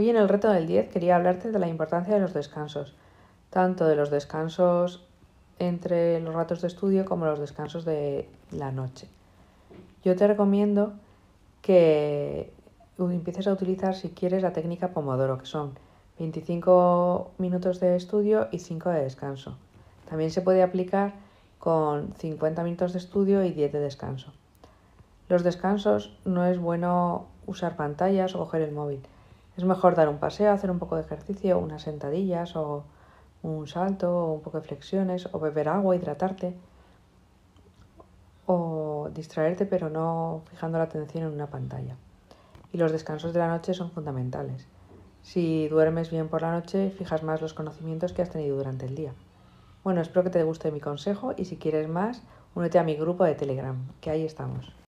Hoy en el reto del 10 quería hablarte de la importancia de los descansos, tanto de los descansos entre los ratos de estudio como los descansos de la noche. Yo te recomiendo que empieces a utilizar si quieres la técnica Pomodoro, que son 25 minutos de estudio y 5 de descanso. También se puede aplicar con 50 minutos de estudio y 10 de descanso. Los descansos no es bueno usar pantallas o coger el móvil. Es mejor dar un paseo, hacer un poco de ejercicio, unas sentadillas o un salto o un poco de flexiones o beber agua, hidratarte o distraerte pero no fijando la atención en una pantalla. Y los descansos de la noche son fundamentales. Si duermes bien por la noche, fijas más los conocimientos que has tenido durante el día. Bueno, espero que te guste mi consejo y si quieres más, únete a mi grupo de Telegram, que ahí estamos.